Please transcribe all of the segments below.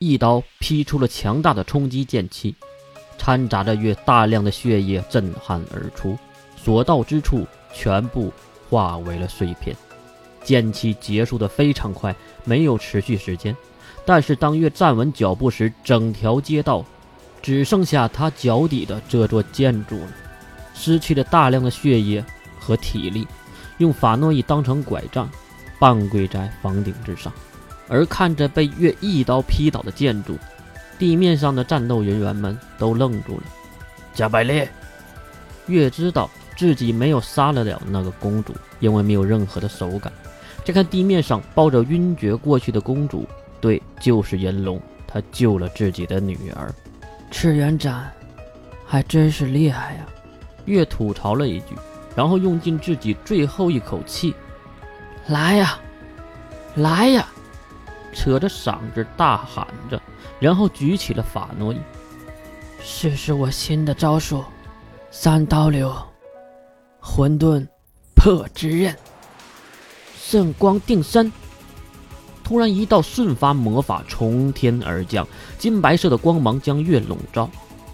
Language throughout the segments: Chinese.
一刀劈出了强大的冲击剑气，掺杂着月大量的血液震撼而出，所到之处全部化为了碎片。剑气结束的非常快，没有持续时间。但是当月站稳脚步时，整条街道只剩下他脚底的这座建筑了。失去了大量的血液和体力，用法诺伊当成拐杖，半跪在房顶之上。而看着被月一刀劈倒的建筑，地面上的战斗人员们都愣住了。加百列，月知道自己没有杀得了那个公主，因为没有任何的手感。再看地面上抱着晕厥过去的公主，对，就是银龙，他救了自己的女儿。赤元斩，还真是厉害呀！月吐槽了一句，然后用尽自己最后一口气：“来呀，来呀！”扯着嗓子大喊着，然后举起了法诺伊：“试试我新的招数，三刀流，混沌破之刃。”圣光定身！突然，一道瞬发魔法从天而降，金白色的光芒将月笼罩。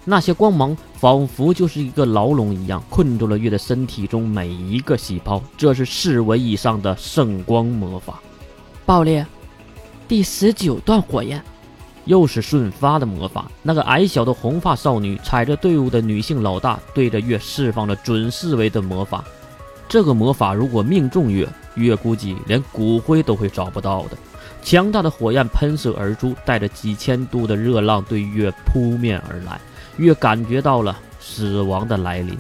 那些光芒仿佛就是一个牢笼一样，困住了月的身体中每一个细胞。这是四维以上的圣光魔法。爆裂！第十九段火焰，又是瞬发的魔法。那个矮小的红发少女踩着队伍的女性老大，对着月释放了准四维的魔法。这个魔法如果命中月，月估计连骨灰都会找不到的。强大的火焰喷射而出，带着几千度的热浪对月扑面而来。月感觉到了死亡的来临，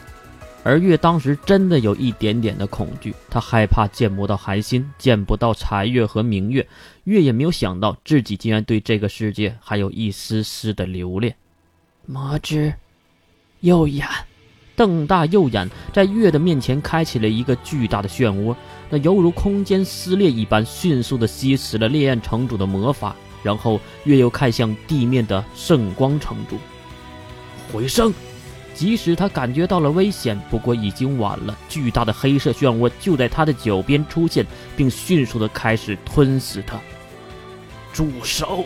而月当时真的有一点点的恐惧，他害怕见不到寒心，见不到残月和明月。月也没有想到自己竟然对这个世界还有一丝丝的留恋。魔之右眼。瞪大右眼，在月的面前开启了一个巨大的漩涡，那犹如空间撕裂一般，迅速的吸食了烈焰城主的魔法。然后月又看向地面的圣光城主，回声。即使他感觉到了危险，不过已经晚了。巨大的黑色漩涡就在他的脚边出现，并迅速地开始吞噬他。住手！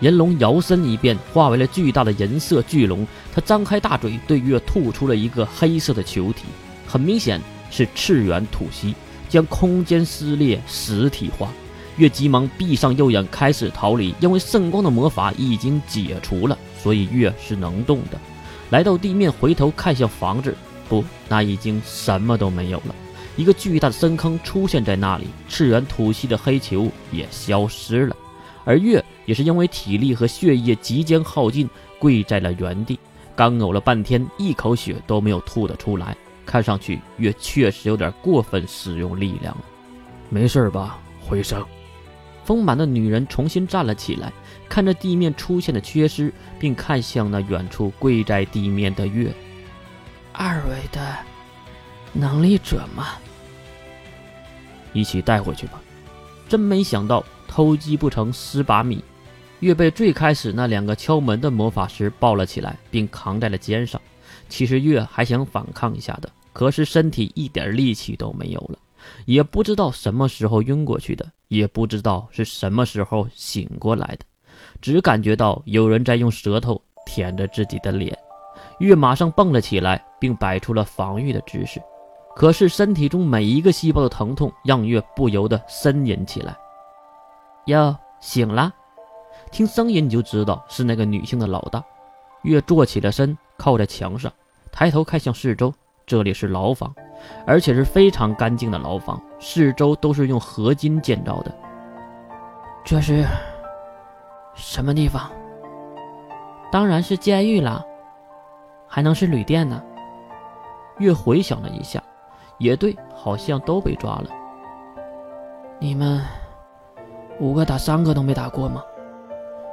银龙摇身一变，化为了巨大的银色巨龙。他张开大嘴，对月吐出了一个黑色的球体，很明显是赤元吐息，将空间撕裂实体化。月急忙闭上右眼，开始逃离。因为圣光的魔法已经解除了，所以月是能动的。来到地面，回头看向房子，不，那已经什么都没有了。一个巨大的深坑出现在那里，赤圆吐息的黑球也消失了。而月也是因为体力和血液即将耗尽，跪在了原地，干呕了半天，一口血都没有吐得出来。看上去月确实有点过分使用力量了。没事吧，回声？丰满的女人重新站了起来，看着地面出现的缺失，并看向那远处跪在地面的月。二维的能力者吗？一起带回去吧。真没想到。偷鸡不成蚀把米，月被最开始那两个敲门的魔法师抱了起来，并扛在了肩上。其实月还想反抗一下的，可是身体一点力气都没有了，也不知道什么时候晕过去的，也不知道是什么时候醒过来的，只感觉到有人在用舌头舔着自己的脸。月马上蹦了起来，并摆出了防御的姿势，可是身体中每一个细胞的疼痛让月不由得呻吟起来。哟，醒了！听声音你就知道是那个女性的老大。月坐起了身，靠在墙上，抬头看向四周。这里是牢房，而且是非常干净的牢房，四周都是用合金建造的。这是什么地方？当然是监狱啦，还能是旅店呢？月回想了一下，也对，好像都被抓了。你们。五个打三个都没打过吗？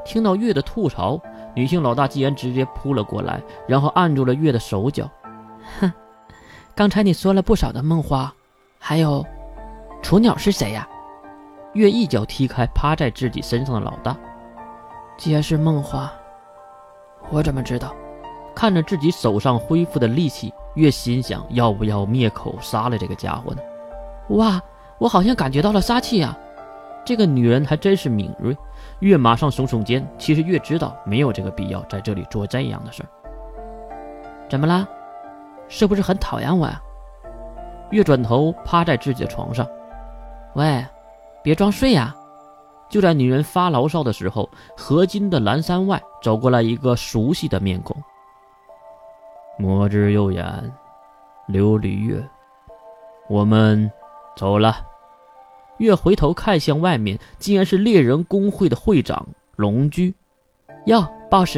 听到月的吐槽，女性老大竟然直接扑了过来，然后按住了月的手脚。哼，刚才你说了不少的梦话，还有雏鸟是谁呀？月一脚踢开趴在自己身上的老大。皆是梦话，我怎么知道？看着自己手上恢复的力气，月心想要不要灭口杀了这个家伙呢？哇，我好像感觉到了杀气啊！这个女人还真是敏锐，月马上耸耸肩，其实月知道没有这个必要在这里做这样的事儿。怎么了？是不是很讨厌我呀？月转头趴在自己的床上，喂，别装睡呀！就在女人发牢骚的时候，河津的蓝山外走过来一个熟悉的面孔。魔之右眼，琉璃月，我们走了。月回头看向外面，竟然是猎人工会的会长龙驹。哟，boss！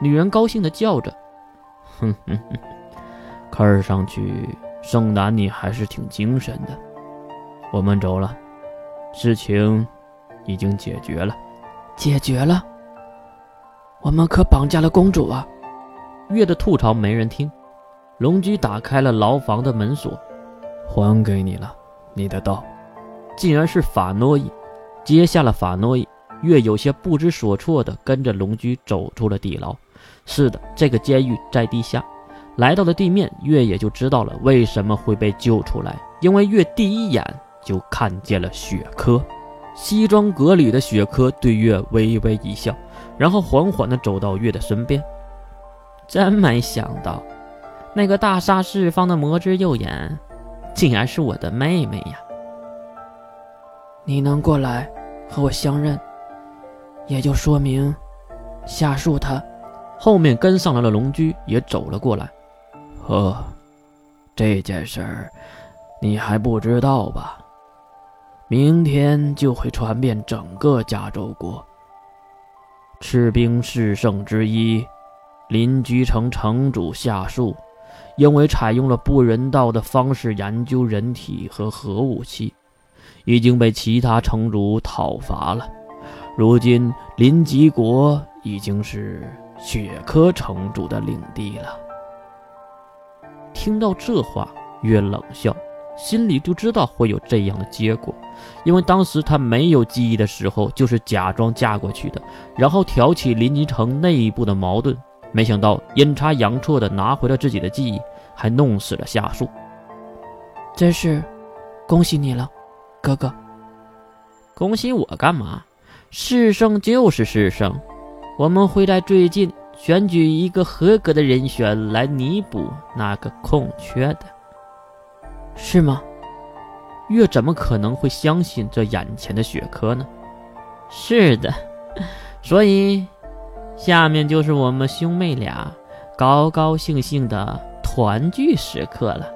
女人高兴的叫着。哼哼哼，看上去盛楠你还是挺精神的。我们走了，事情已经解决了。解决了？我们可绑架了公主啊！月的吐槽没人听。龙驹打开了牢房的门锁，还给你了，你的刀。竟然是法诺伊，接下了法诺伊。月有些不知所措的跟着龙驹走出了地牢。是的，这个监狱在地下。来到了地面，月也就知道了为什么会被救出来，因为月第一眼就看见了雪珂。西装革履的雪珂对月微微一笑，然后缓缓地走到月的身边。真没想到，那个大杀四方的魔之右眼，竟然是我的妹妹呀！你能过来和我相认，也就说明夏树他后面跟上来了。龙驹也走了过来。呵，这件事儿你还不知道吧？明天就会传遍整个加州国。赤兵四圣之一，林居城城主夏树，因为采用了不人道的方式研究人体和核武器。已经被其他城主讨伐了，如今临吉国已经是雪珂城主的领地了。听到这话，月冷笑，心里就知道会有这样的结果，因为当时他没有记忆的时候，就是假装嫁过去的，然后挑起临吉城内部的矛盾，没想到阴差阳错的拿回了自己的记忆，还弄死了夏树。真是恭喜你了。哥哥，恭喜我干嘛？世圣就是世圣，我们会在最近选举一个合格的人选来弥补那个空缺的，是吗？月怎么可能会相信这眼前的雪珂呢？是的，所以下面就是我们兄妹俩高高兴兴的团聚时刻了。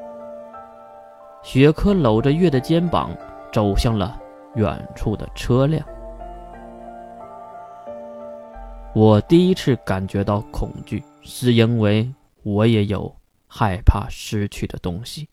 雪珂搂着月的肩膀。走向了远处的车辆。我第一次感觉到恐惧，是因为我也有害怕失去的东西。